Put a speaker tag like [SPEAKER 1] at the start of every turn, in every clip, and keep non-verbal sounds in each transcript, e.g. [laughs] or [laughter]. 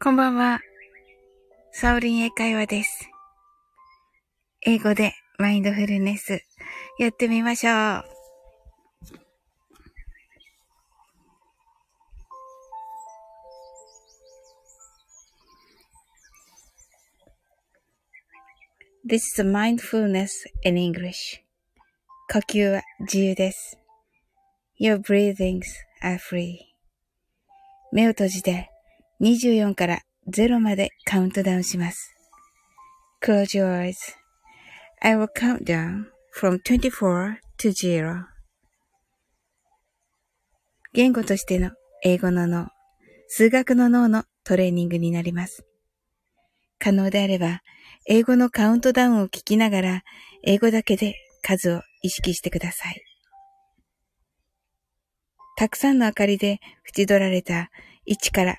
[SPEAKER 1] こんばんは。サオリン英会話です。英語でマインドフルネスやってみましょう。This is mindfulness in English. 呼吸は自由です。Your breathings are free. 目を閉じて24から0までカウントダウンします。Close your eyes.I will count down from 24 to 0. 言語としての英語の脳、数学の脳のトレーニングになります。可能であれば、英語のカウントダウンを聞きながら、英語だけで数を意識してください。たくさんの明かりで縁取られた1から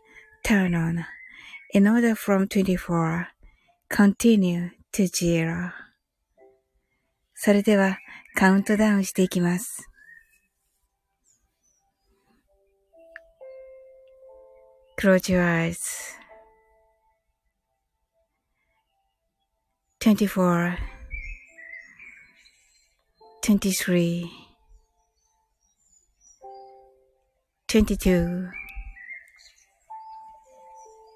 [SPEAKER 1] turn on in order from 24 continue to zero それではカウントダウンしていきます。Close your eyes. 24 23 22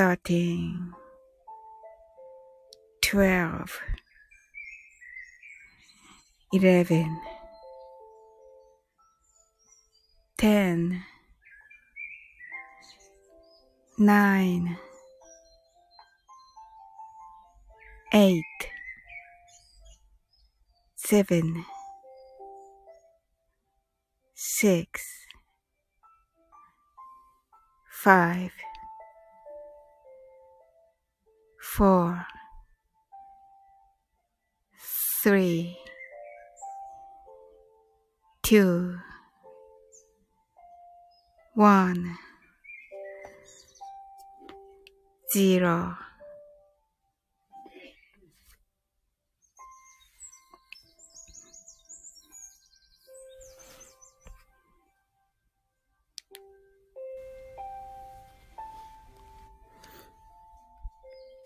[SPEAKER 1] 13 12 11 10 9 8 7 6 5 four, three, two, one, zero.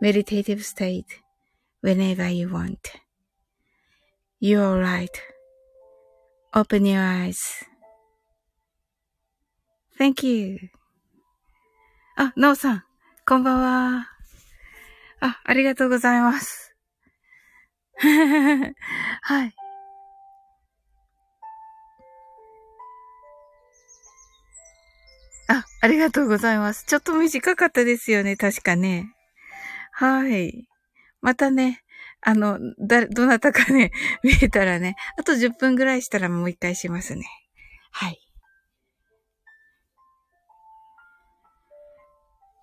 [SPEAKER 1] meditative state whenever you want. You're right. Open your eyes. Thank you. あ、なおさん、こんばんは。あ、ありがとうございます。はい。あ、ありがとうございます。ちょっと短かったですよね、確かね。はい。またね、あの、だ、どなたかね、[laughs] 見えたらね、あと10分ぐらいしたらもう一回しますね。はい。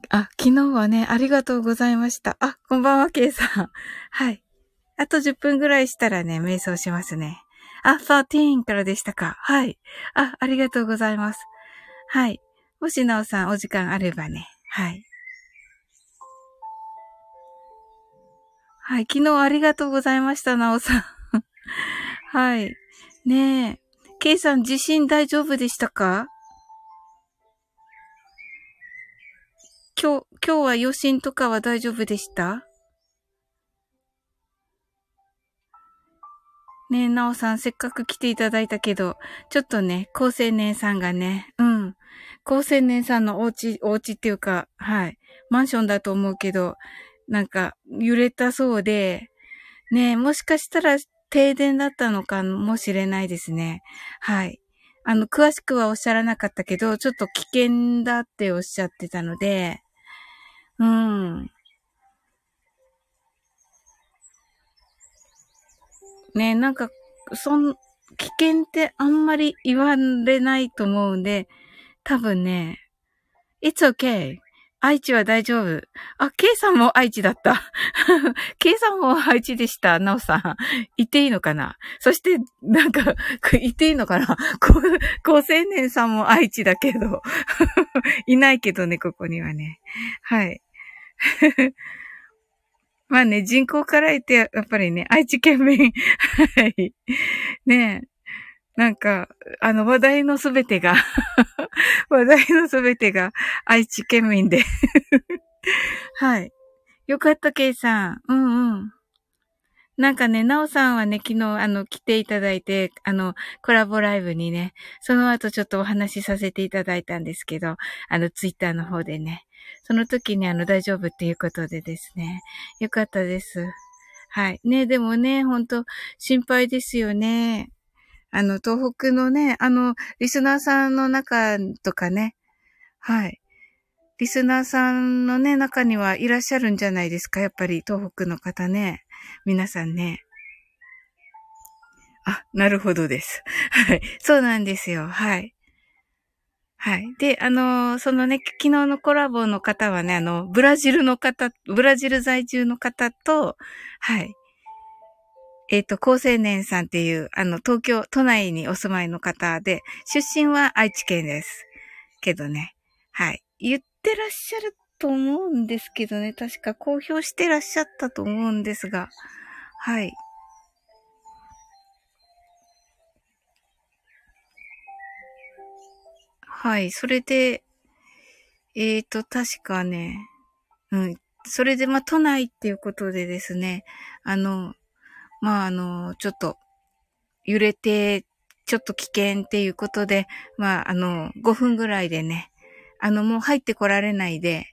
[SPEAKER 1] あ、昨日はね、ありがとうございました。あ、こんばんは、ケイさん。[laughs] はい。あと10分ぐらいしたらね、瞑想しますね。あ、13からでしたか。はい。あ、ありがとうございます。はい。もしなおさんお時間あればね。はい。はい、昨日ありがとうございました、なおさん。[laughs] はい。ねえ。ケイさん、地震大丈夫でしたか？今日、今日は余震とかは大丈夫でした？ねえ、なおさん、せっかく来ていただいたけど、ちょっとね、高青年さんがね、うん。高青年さんのお家、お家っていうか、はい。マンションだと思うけど、なんか、揺れたそうで、ね、もしかしたら停電だったのかもしれないですね。はい。あの、詳しくはおっしゃらなかったけど、ちょっと危険だっておっしゃってたので、うん。ね、なんか、そん、危険ってあんまり言われないと思うんで、多分ね、It's okay. 愛知は大丈夫。あ、ケイさんも愛知だった。[laughs] ケイさんも愛知でした。ナオさん。言っていいのかな？そして、なんか、[laughs] 言っていいのかな？高青年さんも愛知だけど。[laughs] いないけどね、ここにはね。はい。まあね、人口から言って、やっぱりね、愛知県民。はい。ねえ。なんか、あの、話題のすべてが [laughs] 話題のすべてが愛知県民で [laughs] はい。よかった、ケイさん。うんうん。なんかね、なおさんはね、昨日、あの、来ていただいて、あの、コラボライブにね、その後ちょっとお話しさせていただいたんですけど、あの、ツイッターの方でね。その時にあの、大丈夫っていうことでですね。よかったです。はい。ね、でもね、ほんと、心配ですよね。あの、東北のね、あの、リスナーさんの中とかね、はい。リスナーさんのね、中にはいらっしゃるんじゃないですか、やっぱり東北の方ね。皆さんね。あ、なるほどです。[laughs] はい。そうなんですよ。はい。はい。で、あの、そのね、昨日のコラボの方はね、あの、ブラジルの方、ブラジル在住の方と、はい。えっ、ー、と、高青年さんっていう、あの、東京都内にお住まいの方で、出身は愛知県です。けどね、はい。言ってらっしゃると思うんですけどね、確か公表してらっしゃったと思うんですが、はい。はい、それで、えっ、ー、と、確かね、うん、それで、まあ、都内っていうことでですね、あの、まあ、あの、ちょっと、揺れて、ちょっと危険っていうことで、まあ、あの、5分ぐらいでね、あの、もう入ってこられないで、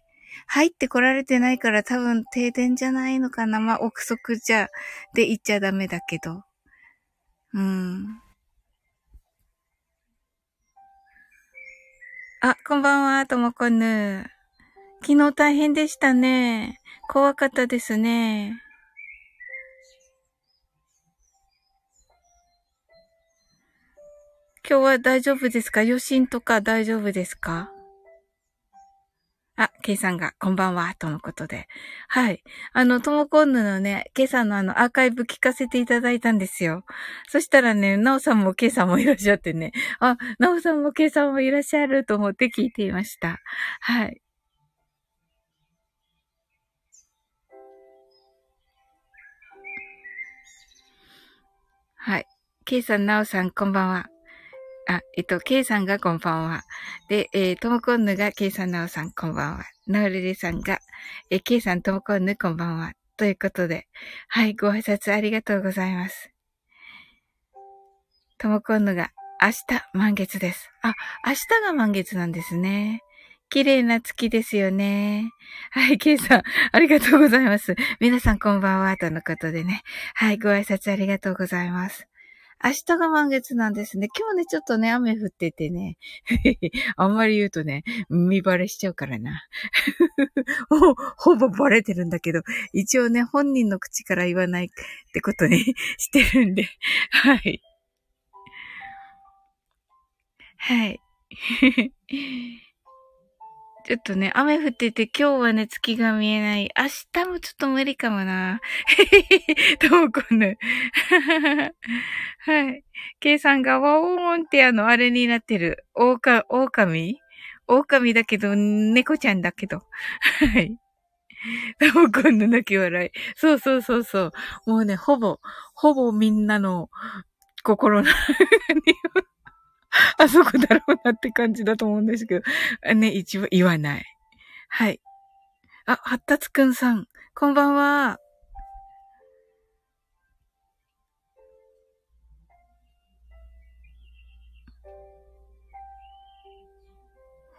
[SPEAKER 1] 入ってこられてないから多分停電じゃないのかな。まあ、憶測じゃ、で言っちゃダメだけど。うん。あ、こんばんは、ともこぬ。昨日大変でしたね。怖かったですね。今日は大丈夫ですか？余震とか大丈夫ですか？あ、ケイさんが、こんばんは、とのことで。はい。あの、ともこんぬのね、ケイさんのあの、アーカイブ聞かせていただいたんですよ。そしたらね、なおさんもケイさんもいらっしゃってね、あ、なおさんもケイさんもいらっしゃると思って聞いていました。はい。はい。ケイさん、なおさん、こんばんは。あ、えっと、ケイさんがこんばんは。で、えー、ともこんぬがケイさんなおさんこんばんは。なおれれさんが、えー、ケイさんともこんぬこんばんは。ということで、はい、ご挨拶ありがとうございます。ともこんぬが、明日満月です。あ、明日が満月なんですね。綺麗な月ですよね。はい、ケイさん、ありがとうございます。皆さんこんばんは、とのことでね。はい、ご挨拶ありがとうございます。明日が満月なんですね。今日ね、ちょっとね、雨降っててね。[laughs] あんまり言うとね、見バレしちゃうからな。[laughs] ほほぼバレてるんだけど、一応ね、本人の口から言わないってことに [laughs] してるんで。はい。はい。ちょっとね、雨降ってて今日はね、月が見えない。明日もちょっと無理かもな。[laughs] どうこぬ。[laughs] はい。ケイさんがワオーンってあの、あれになってる。オオカ、オオカミオオカミだけど、猫ちゃんだけど。はい。タモくんの泣き笑い。そうそうそうそう。もうね、ほぼ、ほぼみんなの心の、[laughs] あそこだろうなって感じだと思うんですけど、ね、一応言わない。はい。あ、発達くんさん、こんばんは。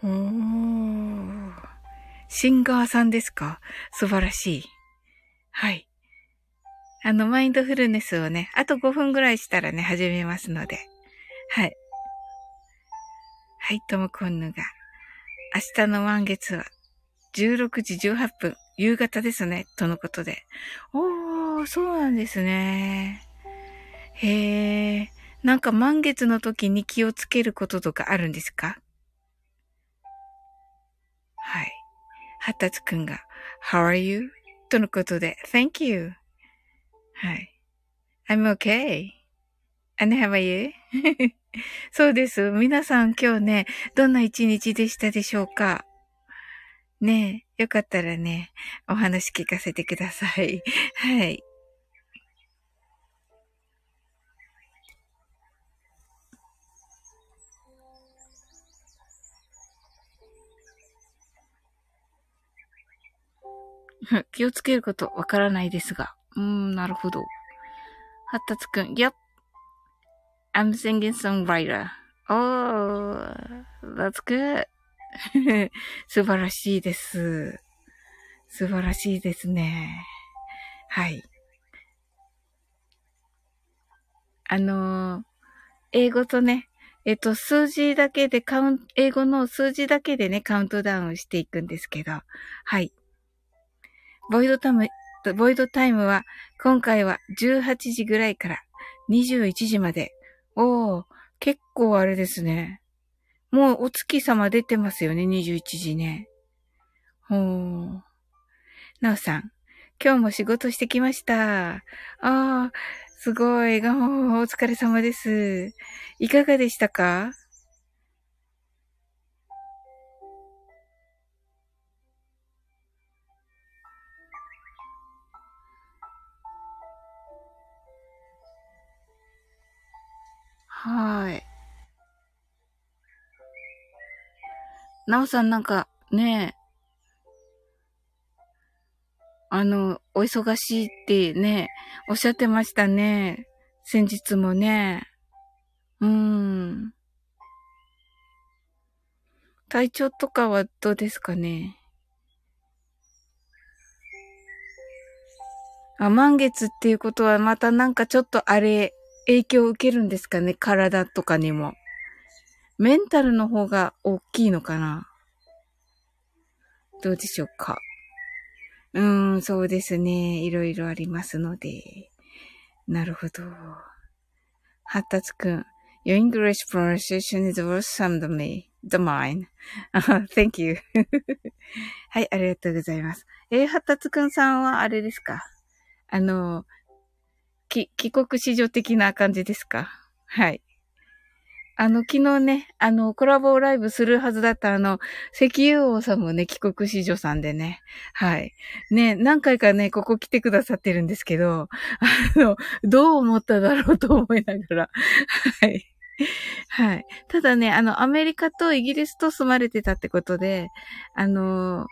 [SPEAKER 1] おー。シンガーさんですか？素晴らしい。はい。あの、マインドフルネスをね、あと5分ぐらいしたらね、始めますので。はい。はい、ともこんぬが。明日の満月は16時18分、夕方ですね、とのことで。おー、そうなんですね。へえ、なんか満月の時に気をつけることとかあるんですか？はい。はたつくんが、How are you? とのことで、Thank you. はい。I'm okay. And how are you? [laughs] そうです。皆さん今日ね、どんな一日でしたでしょうか？ねえ、よかったらね、お話聞かせてください。[laughs] はい。気をつけることわからないですが。うーん、なるほど。発達くん、Yep. I'm singing songwriter. Oh, that's good. [laughs] 素晴らしいです。素晴らしいですね。はい。あのー、英語とね、えっと、数字だけでカウン、英語の数字だけでね、カウントダウンしていくんですけど、はい。ボイドタイム、ボイドタイムは、今回は18時ぐらいから21時まで。おー、結構あれですね。もうお月様出てますよね、21時ね。ほー。なおさん、今日も仕事してきました。ああ、すごい。がお疲れ様です。いかがでしたか？はい。なおさんなんか、ねあの、お忙しいってね、おっしゃってましたね。先日もね。うーん。体調とかはどうですかね？あ、満月っていうことはまたなんかちょっとあれ、影響を受けるんですかね？体とかにも。メンタルの方が大きいのかな？どうでしょうか？うーん、そうですね。いろいろありますので。なるほど。発達くん。Your English pronunciation is worse than me, the mine. [laughs] Thank you. [laughs] はい、ありがとうございます。えー、発達くんさんはあれですか？あの、き、帰国子女的な感じですか？はい。あの、昨日ね、あの、コラボライブするはずだったあの、石油王さんもね、帰国子女さんでね。はい。ね、何回かね、ここ来てくださってるんですけど、あの、どう思っただろうと思いながら。はい。はい。ただね、あの、アメリカとイギリスと住まれてたってことで、あの、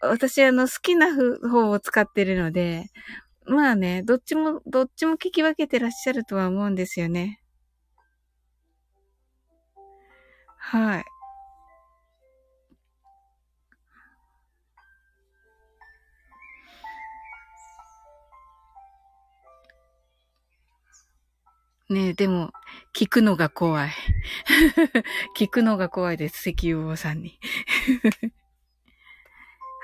[SPEAKER 1] 私、あの、好きな方を使ってるので、まあね、どっちも、どっちも聞き分けてらっしゃるとは思うんですよね。はい。ねえ、でも、聞くのが怖い。[laughs] 聞くのが怖いです、石油王さんに。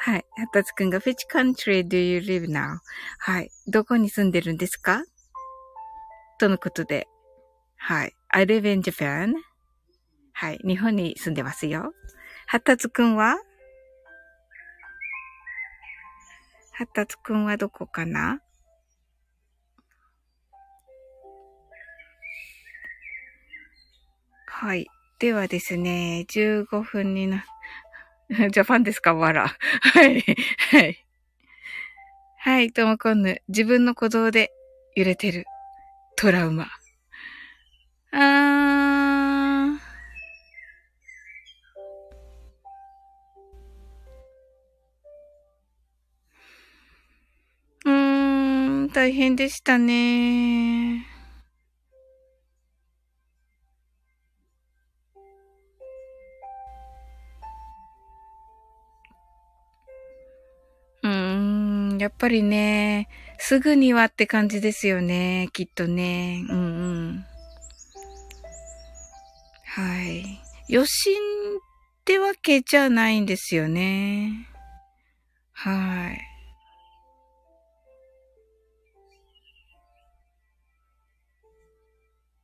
[SPEAKER 1] はい。はたつくんが、which country do you live now? はい。どこに住んでるんですか？とのことで。はい。I live in Japan. はい。日本に住んでますよ。はたつくんは？はたつくんはどこかな？はい。ではですね、15分になって、[laughs] ジャパンですか？わら。はい。はい。はい、ともこんぬ。自分の鼓動で揺れてる。トラウマ。あー。うーん、大変でしたね。やっぱりね、すぐにはって感じですよね。きっとね。うんうん。はい。余震ってわけじゃないんですよね。はい。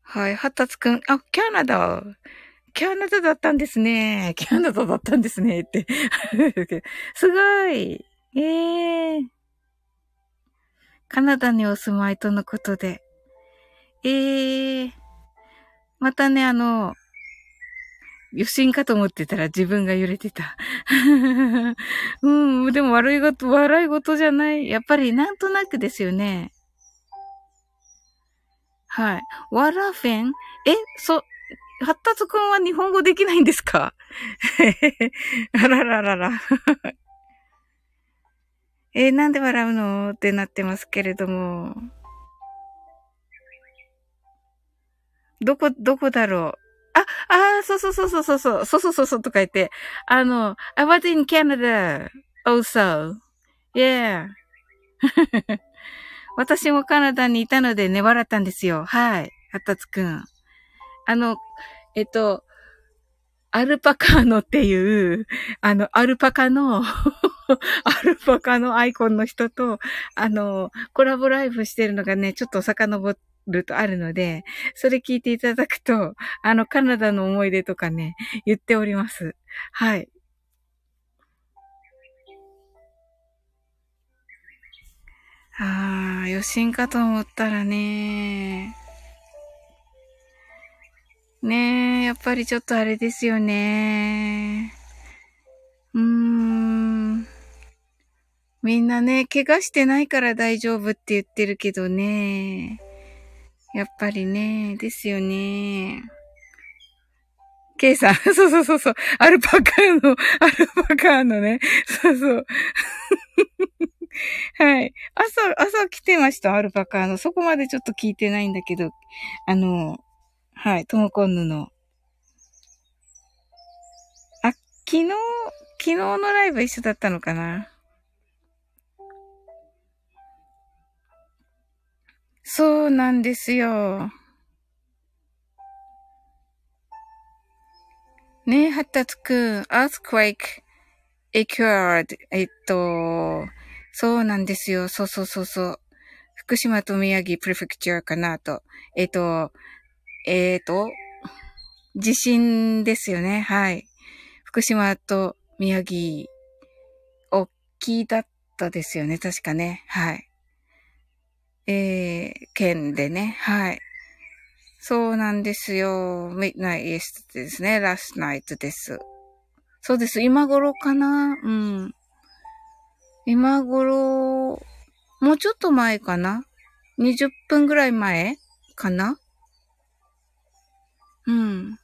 [SPEAKER 1] はい。発達くん、あ、キャナダ。キャナダだったんですね。キャナダだったんですね。って。[laughs] すごい。ええー、カナダにお住まいとのことで。ええー、またね、あの、余震かと思ってたら自分が揺れてた。[laughs] うん、でも悪いこと、笑い事じゃない。やっぱりなんとなくですよね。はい。ワラフェン？え、そ、発達くんは日本語できないんですか？[laughs] あらららら。えー、なんで笑うの？ってなってますけれども。どこ、どこだろう？あ、ああ、そうそうそうそうそう、そうそうそうそうとか言って、あの、I was in Canada also. Yeah. [laughs] 私もカナダにいたのでね、笑ったんですよ。はい。あったつくん。あの、えっと、アルパカーノっていう、あの、アルパカの [laughs] アルパカのアイコンの人と、あの、コラボライブしてるのがね、ちょっと遡るとあるので、それ聞いていただくと、あの、カナダの思い出とかね、言っております。はい。ああ、余震かと思ったらね。ねえ、やっぱりちょっとあれですよね。うーん。みんなね、怪我してないから大丈夫って言ってるけどね。やっぱりね、ですよね。ケイさん、[laughs] そうそうそうそう、アルパカの、[laughs] アルパカのね、そうそう。[laughs] はい。朝、朝来てました、アルパカの。そこまでちょっと聞いてないんだけど、あの、はい、トモコンヌの。あ、昨日、昨日のライブ一緒だったのかなそうなんですよ。ねえ、発達くん、earthquake occurred. えっと、そうなんですよ。そうそうそうそう。福島と宮城プレフェクチャーかなと。えっと、えっ、と、地震ですよね。はい。福島と宮城、大きいだったですよね。確かね。はい。えー、県でね。はい。そうなんですよ。midnight yesterday ですね。last night です。そうです。今頃かな？うん。今頃、もうちょっと前かな ?20 分ぐらい前かな？うん。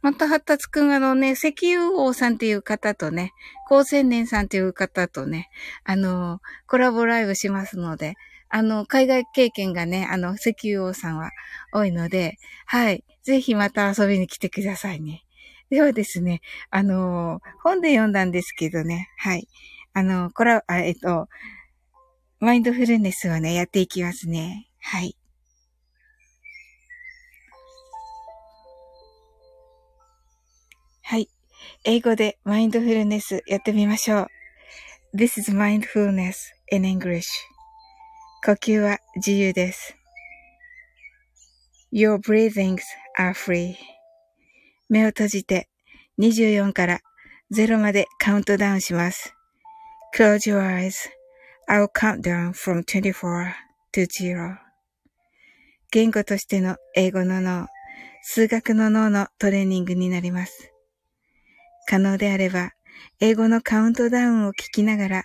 [SPEAKER 1] また、発達くんあのね、石油王さんっていう方とね、高青年さんっていう方とね、あの、コラボライブしますので、あの、海外経験がね、あの、石油王さんは多いので、はい。ぜひまた遊びに来てくださいね。ではですね、あの、本で読んだんですけどね、はい。あの、これあ、えっと、マインドフルネスをね、やっていきますね。はい。はい。英語でマインドフルネスやってみましょう。This is mindfulness in English. 呼吸は自由です。Your breathings are free. 目を閉じて24から0までカウントダウンします。Close your eyes. I'll count down from 24 to 0. 言語としての英語の脳、数学の脳のトレーニングになります。可能であれば、英語のカウントダウンを聞きながら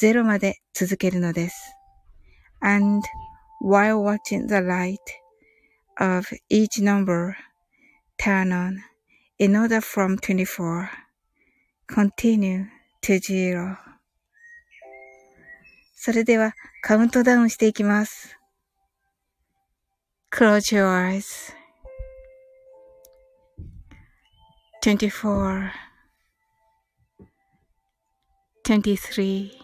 [SPEAKER 1] 0まで続けるのです。And while watching the light of each number turn on in order from 24 continue to zero それではカウントダウンしていきます。Close your eyes. 24 23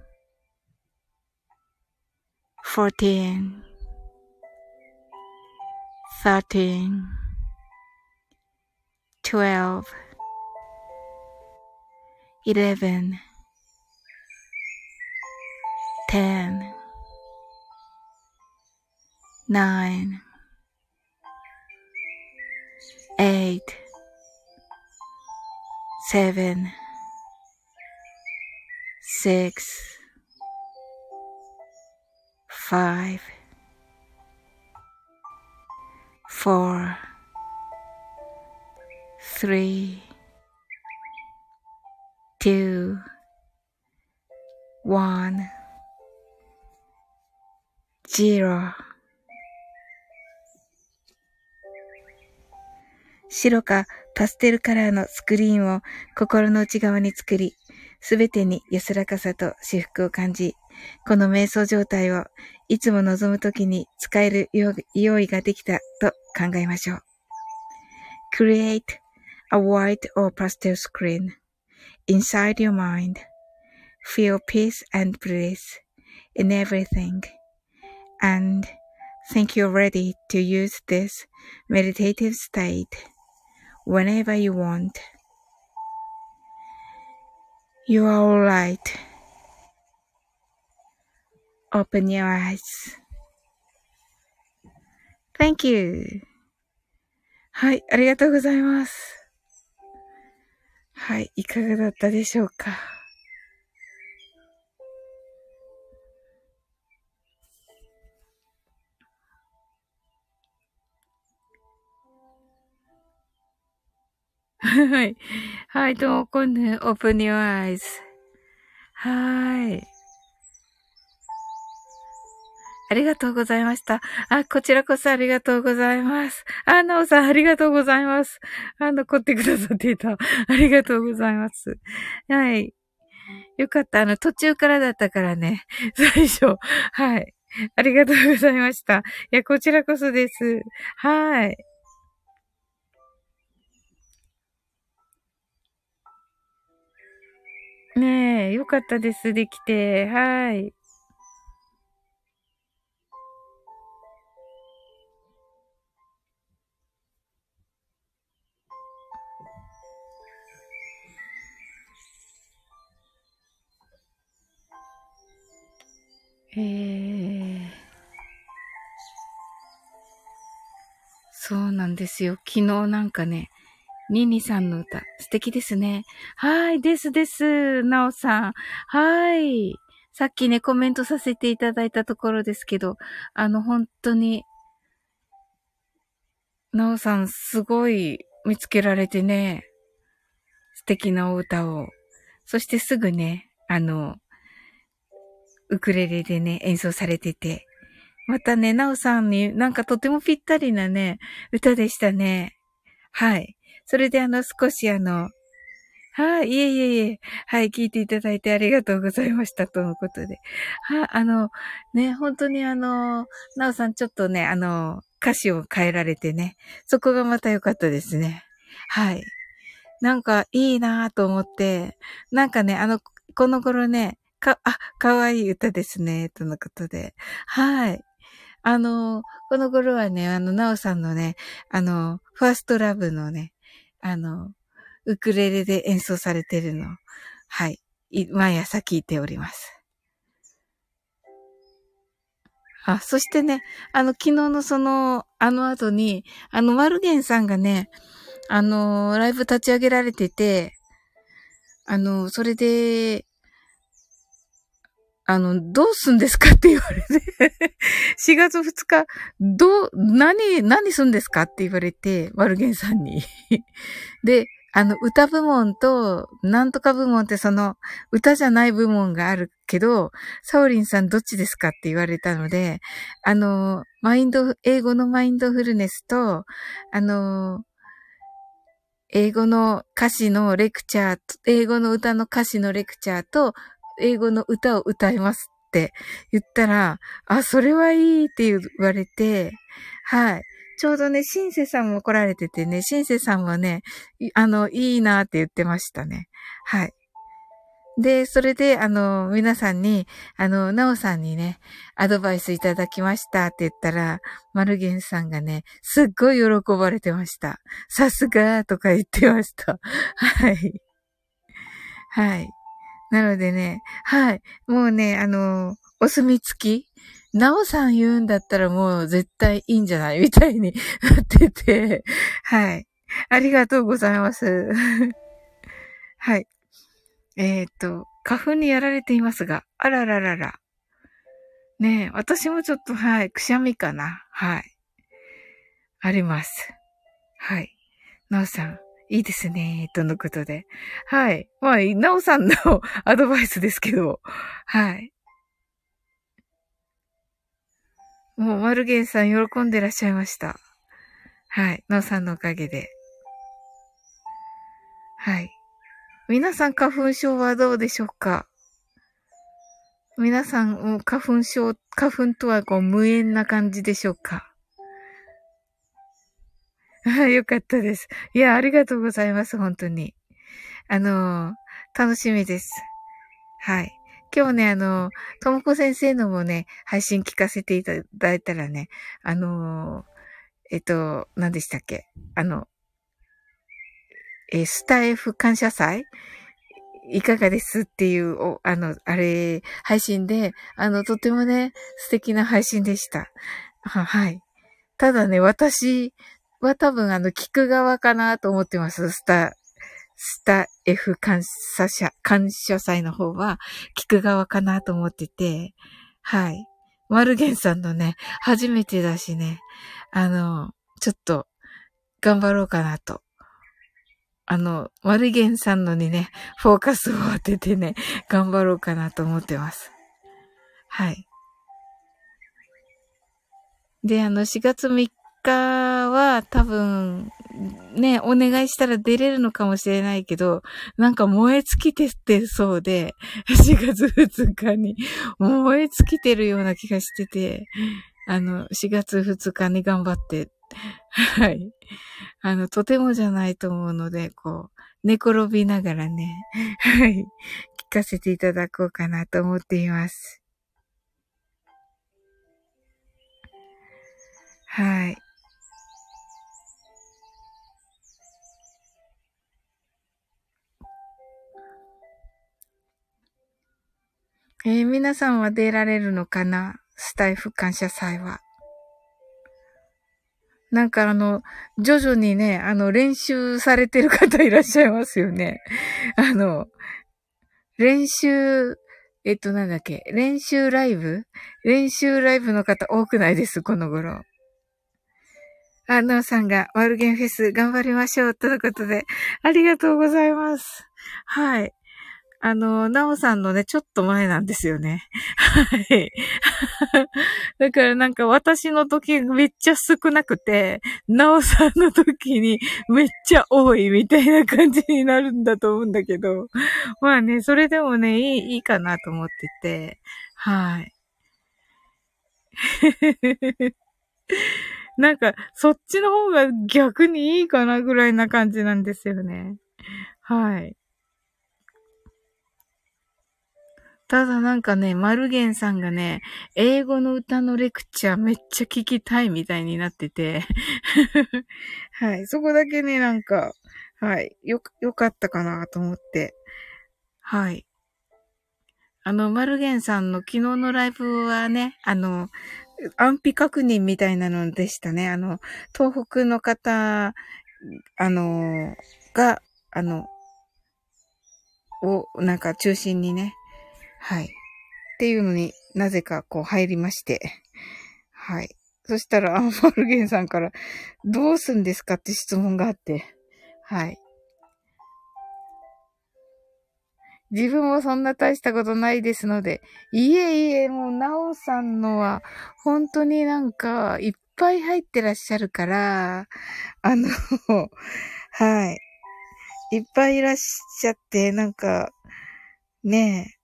[SPEAKER 1] fourteen, thirteen, twelve, eleven, ten, nine, eight, seven, six. 5 4 3 2 1 0白かパステルカラーのスクリーンを心の内側に作り、すべてに安らかさと至福を感じ、この瞑想状態をいつも望むときに使える用意ができたと考えましょう。Create a white or pastel screen inside your mind. Feel peace and bliss in everything. And think you're ready to use this meditative state whenever you want. You are alright. Open your eyes. Thank you. はい、ありがとうございます。はい、いかがだったでしょうか？はい。はい、どうも、こんね、open your eyes. はい。ありがとうございました。あ、こちらこそありがとうございます。あ、なおさんありがとうございます。あの、凝ってくださっていた。ありがとうございます。はい。よかった。あの、途中からだったからね。[laughs] 最初。はい。ありがとうございました。いや、こちらこそです。はい。ねえ、よかったです。できて。はい。えー、そうなんですよ。昨日なんかね、ニニさんの歌、素敵ですね。はい、ですです。なおさん。はい。さっきね、コメントさせていただいたところですけど、あの、本当に、なおさん、すごい見つけられてね、素敵なお歌を。そしてすぐね、あの、ウクレレでね、演奏されてて。またね、なおさんになんかとてもぴったりなね、歌でしたね。はい。それであの、少しあの、はい、いえいえいえ。はい、聞いていただいてありがとうございました。とのことで。はい、あの、ね、本当にあの、なおさんちょっとね、あの、歌詞を変えられてね、そこがまた良かったですね。はい。なんかいいなぁと思って、なんかね、あの、この頃ね、か、あ、かわいい歌ですね、とのことで。はい。あの、この頃はね、あの、なおさんのね、あの、ファーストラブのね、あの、ウクレレで演奏されてるの。はい。い毎朝聞いております。あ、そしてね、あの、昨日のその、あの後に、あの、マルゲンさんがね、あの、ライブ立ち上げられてて、あの、それで、あの、どうすんですかって言われて [laughs] 4月2日、どう、何、何すんですかって言われて、マルゲンさんに。[laughs] で、あの、歌部門と、なんとか部門ってその、歌じゃない部門があるけど、サオリンさんどっちですかって言われたので、あの、マインド、英語のマインドフルネスと、あの、英語の歌詞のレクチャー、英語の歌の歌詞のレクチャーと、英語の歌を歌いますって言ったら、あ、それはいいって言われて、はい。ちょうどね、シンセさんも来られててね、シンセさんはね、あの、いいなって言ってましたね。はい。で、それで、あの、皆さんに、あの、なおさんにね、アドバイスいただきましたって言ったら、マルゲンさんがね、すっごい喜ばれてました。さすがとか言ってました。はい。はい。なのでね、はい。もうね、あの、お墨付きなおさん言うんだったらもう絶対いいんじゃない？[laughs] みたいに [laughs] なってて、はい。ありがとうございます。[laughs] はい。えっ、と、花粉にやられていますが、あらららら。ねえ、私もちょっと、はい、くしゃみかな。はい。あります。はい。なおさん、いいですね、とのことで。はい。まあ、なおさんの [laughs] アドバイスですけど、はい。もう、マルゲンさん喜んでらっしゃいました。はい。ノーさんのおかげで。はい。皆さん花粉症はどうでしょうか？皆さん、花粉症、花粉とはこう無縁な感じでしょうか？[laughs] よかったです。いや、ありがとうございます、本当に。あの、楽しみです。はい。今日ね、あの、ともこ先生のもね、配信聞かせていただいたらね、あの、えっと、何でしたっけ？あの、えスタイフ感謝祭？いかがですっていう、お、あの、あれ、配信で、あの、とてもね、素敵な配信でした。は、はい。ただね、私は多分あの、聞く側かなと思ってます。スタ、スタ F 感謝者、感謝祭の方は聞く側かなと思ってて、はい。マルゲンさんのね、初めてだしね、あの、ちょっと頑張ろうかなと。あの、マルゲンさんのにね、フォーカスを当ててね、頑張ろうかなと思ってます。はい。で、あの、4月3日は多分、ね、お願いしたら出れるのかもしれないけど、なんか燃え尽きてってそうで、4月2日に [laughs] 燃え尽きてるような気がしてて、あの、4月2日に頑張って、はい。あの、とてもじゃないと思うので、こう、寝転びながらね、はい。聞かせていただこうかなと思っています。はい。えー、皆さんは出られるのかな？スタイフ感謝祭は。なんかあの、徐々にね、あの、練習されてる方いらっしゃいますよね。あの、練習、えっと、なんだっけ、練習ライブ？練習ライブの方多くないです、この頃。あ、なおさんが、ワルゲンフェス頑張りましょう、とのことで、ありがとうございます。はい。あの、なおさんのね、ちょっと前なんですよね。はい。[laughs] だからなんか私の時めっちゃ少なくて、なおさんの時にめっちゃ多いみたいな感じになるんだと思うんだけど、まあね、それでもね、いい、いいかなと思ってて、はい。[laughs] なんか、そっちの方が逆にいいかなぐらいな感じなんですよね。はい。ただなんかね、マルゲンさんがね、英語の歌のレクチャーめっちゃ聞きたいみたいになってて [laughs] はい。そこだけね、なんか、はい。よ、よかったかなと思って。はい。あの、マルゲンさんの昨日のライブはね、あの、安否確認みたいなのでしたね。あの、東北の方、あの、が、あの、を、なんか中心にね、はい。っていうのになぜかこう入りまして。はい。そしたら、ア [laughs] ンマルゲンさんから、どうすんですかって質問があって。はい。自分もそんな大したことないですので、いえいえ、もう、なおさんのは、本当になんか、いっぱい入ってらっしゃるから、あの、はい。いっぱいいらっしゃって、なんか、ねえ、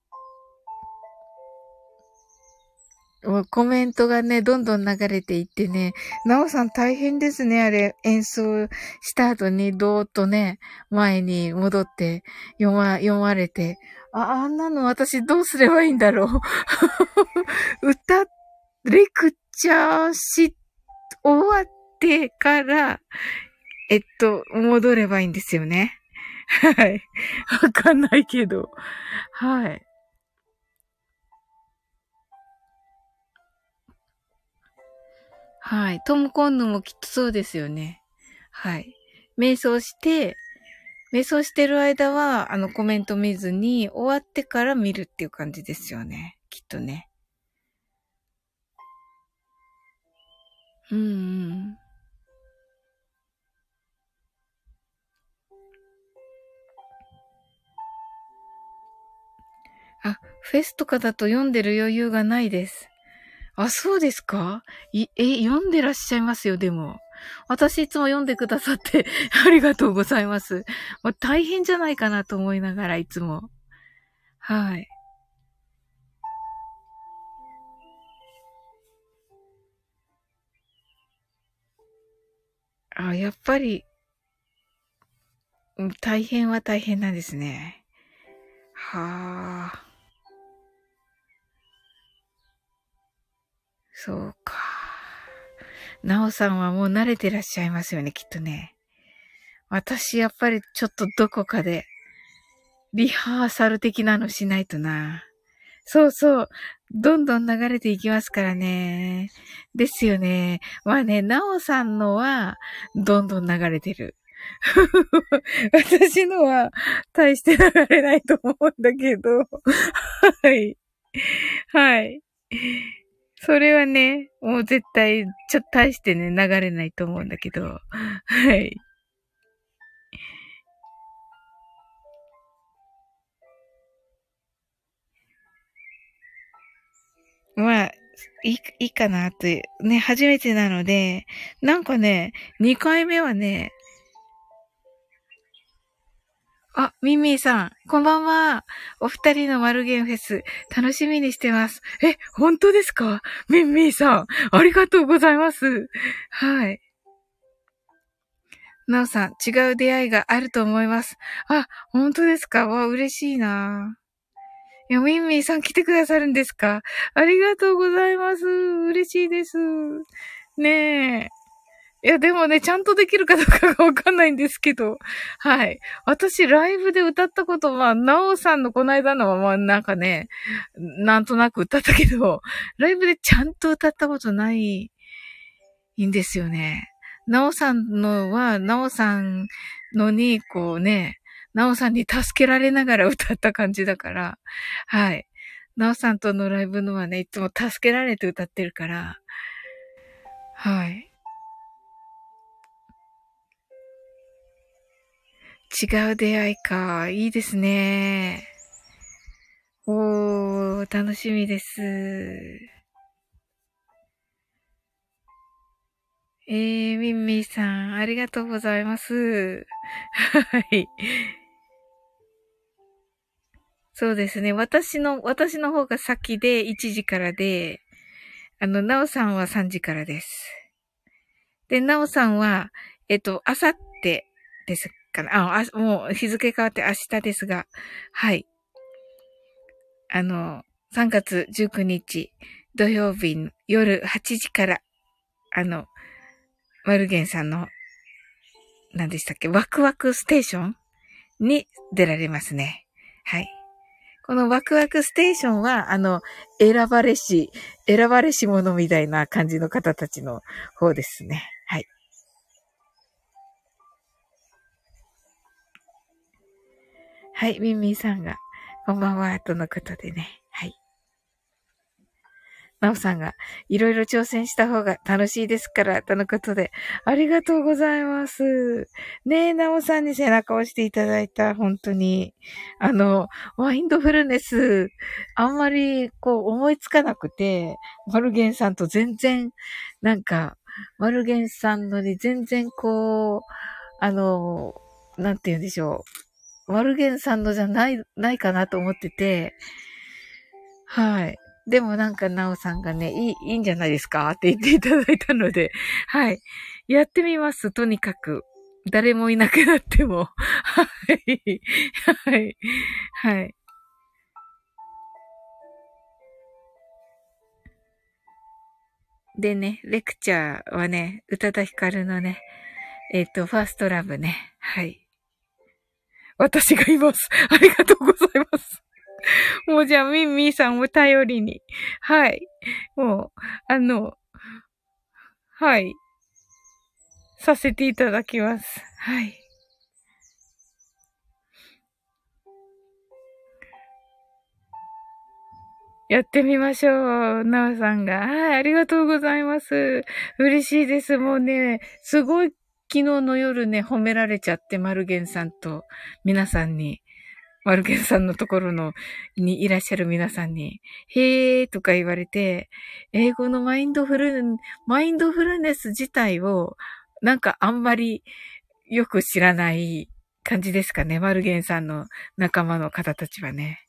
[SPEAKER 1] コメントがね、どんどん流れていってね、なおさん大変ですね、あれ、演奏した後にどーっとね、前に戻って読ま、読まれて、あ、あんなの私どうすればいいんだろう。[laughs] 歌、レクチャーし、終わってから、えっと、戻ればいいんですよね。はい。わかんないけど。はい。はい。トムコンヌもきっとそうですよね。はい。瞑想して、瞑想してる間は、あの、コメント見ずに、終わってから見るっていう感じですよね。きっとね。うんうん。あ、フェスとかだと読んでる余裕がないです。あ、そうですか？い、え、読んでらっしゃいますよ、でも。私いつも読んでくださって [laughs] ありがとうございます。まあ、大変じゃないかなと思いながら、いつも。はい。あ、やっぱり、大変は大変なんですね。はあ。そうか。なおさんはもう慣れてらっしゃいますよね、きっとね。私、やっぱりちょっとどこかで、リハーサル的なのしないとな。そうそう。どんどん流れていきますからね。ですよね。まあね、なおさんのは、どんどん流れてる。[laughs] 私のは、大して流れないと思うんだけど。はい。はい。それはね、もう絶対、ちょっと大してね、流れないと思うんだけど。はい。まあ、いい、いいかなって、ね、初めてなので、なんかね、2回目はね、あ、ミンミンさん、こんばんは。お二人のマルゲンフェス、楽しみにしてます。え、本当ですか？ミンミンさん、ありがとうございます。はい。なおさん、違う出会いがあると思います。あ、本当ですか？わ、嬉しいないや、ミンミンさん来てくださるんですか？ありがとうございます。嬉しいです。ねえ。いや、でもね、ちゃんとできるかどうかがわかんないんですけど、はい。私、ライブで歌ったことは、なおさんのこの間のは、まあ、なんかね、なんとなく歌ったけど、ライブでちゃんと歌ったことないんですよね。なおさんのは、なおさんのに、こうね、なおさんに助けられながら歌った感じだから、はい。なおさんとのライブのはね、いつも助けられて歌ってるから、はい。違う出会いか。いいですね。おー、楽しみです。えー、ミンミーさん、ありがとうございます。はい。そうですね。私の、私の方が先で1時からで、あの、なおさんは3時からです。で、なおさんは、えっと、あさってですかな。あ、あもう日付変わって明日ですが、はい。あの、3月19日土曜日夜8時から、あの、マルゲンさんの、何でしたっけ、ワクワクステーションに出られますね。はい。このワクワクステーションは、あの、選ばれし、選ばれし者みたいな感じの方たちの方ですね。はい。ミンミンさんが、こんばんは、とのことでね。はいなおさんが、いろいろ挑戦した方が楽しいですから、とのことで、ありがとうございます。ねえ、なおさんに背中を押していただいた、本当に。あの、マインドフルネス、あんまり、こう、思いつかなくて、マルゲンさんと全然、なんか、マルゲンさんのに全然こう、あの、なんて言うんでしょう。マルゲンさんのじゃない、ないかなと思ってて、はい。でもなんか、なおさんがね、いい、いいんじゃないですかって言っていただいたので、はい。やってみます、とにかく。誰もいなくなっても。はい。はい。はい。でね、レクチャーはね、宇多田ヒカルのね、えっ、ー、と、ファーストラブね。はい。私がいます。[laughs] ありがとうございます。もうじゃあ、ミンミーさんを頼りに。はい。もう、あの、はい。させていただきます。はい。やってみましょう。なおさんが。はい、ありがとうございます。嬉しいです。もうね、すごい昨日の夜ね、褒められちゃって、マルゲンさんと皆さんに。マルケンさんのところの、にいらっしゃる皆さんに、へーとか言われて、英語のマインドフル、マインドフルネス自体を、なんかあんまりよく知らない感じですかね。マルゲンさんの仲間の方たちはね。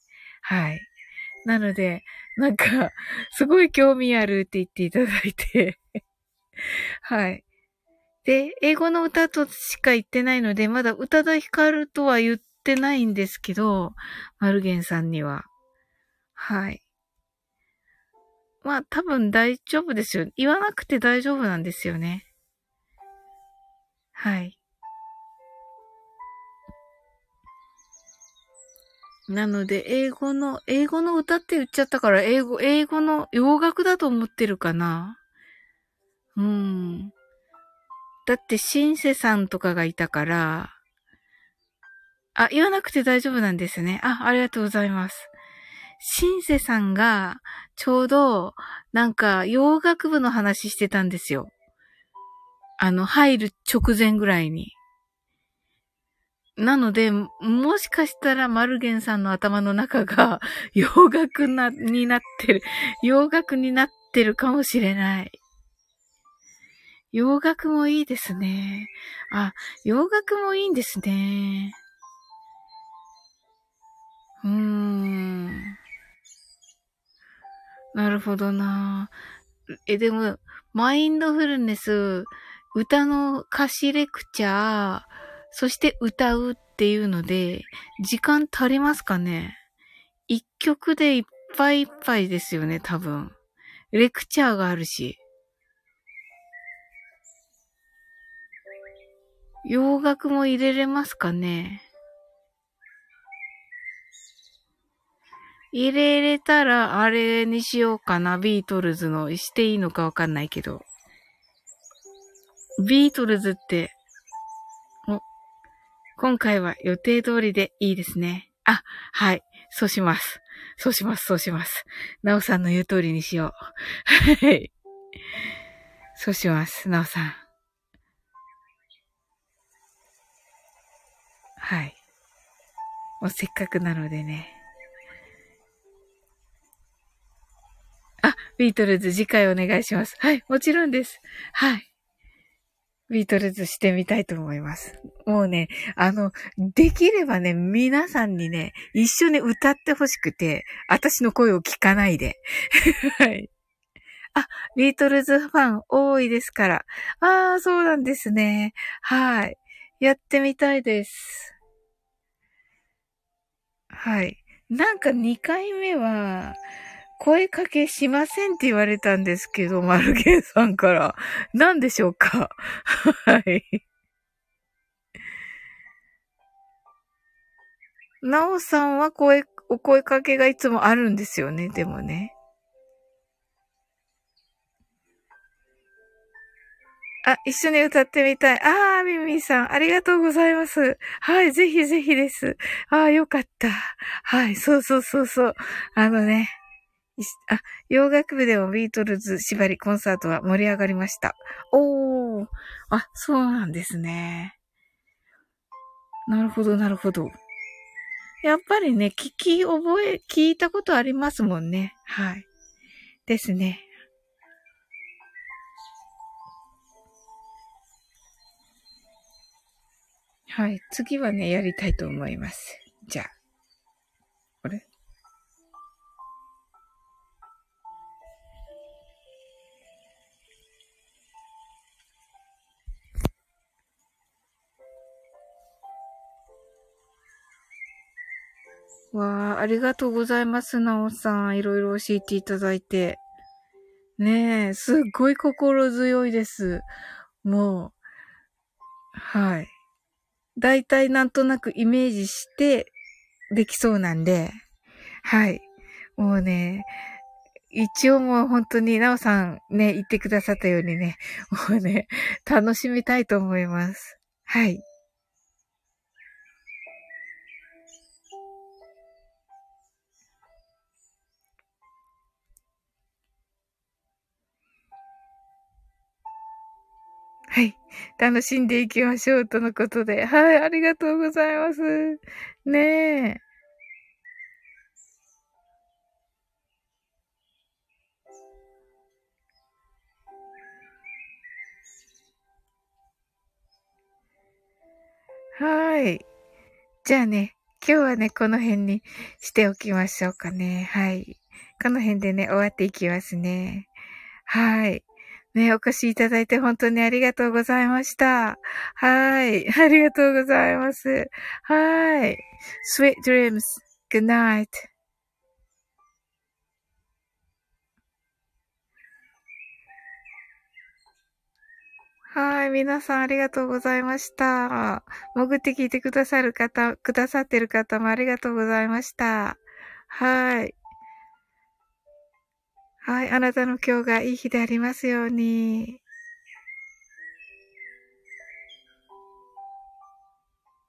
[SPEAKER 1] はい。なので、なんか、すごい興味あるって言っていただいてはい。で、英語の歌としか言ってないので、まだ歌田ヒカルとは言ってないんですけど、マルゲンさんには。はい。まあ多分大丈夫ですよ。言わなくて大丈夫なんですよね。はい。なので、英語の、英語の歌って言っちゃったから、英語、英語の洋楽だと思ってるかなうん。だって、シンセさんとかがいたから、あ、言わなくて大丈夫なんですね。あ、ありがとうございます。シンセさんが、ちょうど、なんか、洋楽部の話してたんですよ。あの、入る直前ぐらいに。なので、もしかしたらマルゲンさんの頭の中が [laughs] 洋楽な、になってる、洋楽になってるかもしれない。洋楽もいいですね。あ、洋楽もいいんですね。うーん。なるほどなえ、でも、マインドフルネス、歌の歌詞レクチャー、そして歌うっていうので、時間足りますかね？一曲でいっぱいいっぱいですよね、多分。レクチャーがあるし。洋楽も入れれますかね？入れれたら、あれにしようかな。ビートルズの。していいのかわかんないけど。ビートルズって、お、今回は予定通りでいいですね。あ、はい。そうします。そうします、そうします。なおさんの言う通りにしよう。はい。そうします、なおさん。はい。もうせっかくなのでね。あビートルズ次回お願いします。はい、もちろんです。はい。ビートルズしてみたいと思います。もうね、あの、できればね、皆さんにね、一緒に歌ってほしくて、私の声を聞かないで。[laughs] はい。あ、ビートルズファン多いですから。ああ、そうなんですね。はい。やってみたいです。はい。なんか2回目は、声かけしませんって言われたんですけど、マルゲンさんから。何でしょうか？[laughs] はい。なおさんは声、お声かけがいつもあるんですよね、でもね。あ、一緒に歌ってみたい。あー、ミミさん、ありがとうございます。はい、ぜひぜひです。あー、よかった。はい、そうそうそうそう。あのね、あ、洋楽部でもビートルズ縛りコンサートは盛り上がりました。おー。あ、そうなんですね。なるほど、なるほど。やっぱりね、聞き覚え、聞いたことありますもんね。はい。ですね。はい。次はね、やりたいと思います。じゃあ。あれわあ、ありがとうございます、なおさん。いろいろ教えていただいて。ねえ、すっごい心強いです。もう、はい。大体なんとなくイメージしてできそうなんで、はい。もうね、一応もう本当になおさんね、言ってくださったようにね、もうね、楽しみたいと思います。はい。はい。楽しんでいきましょうとのことで。はい。ありがとうございます。ねえ。はい。じゃあね、今日はね、この辺にしておきましょうかね。はい。この辺でね、終わっていきますね。はい。ね、お越しいただいて本当にありがとうございました。はい。[laughs] ありがとうございます。はい。Sweet dreams. Good night. はい。皆さんありがとうございました。潜って聞いてくださる方、くださってる方もありがとうございました。はい。はい。あなたの今日がいい日でありますように。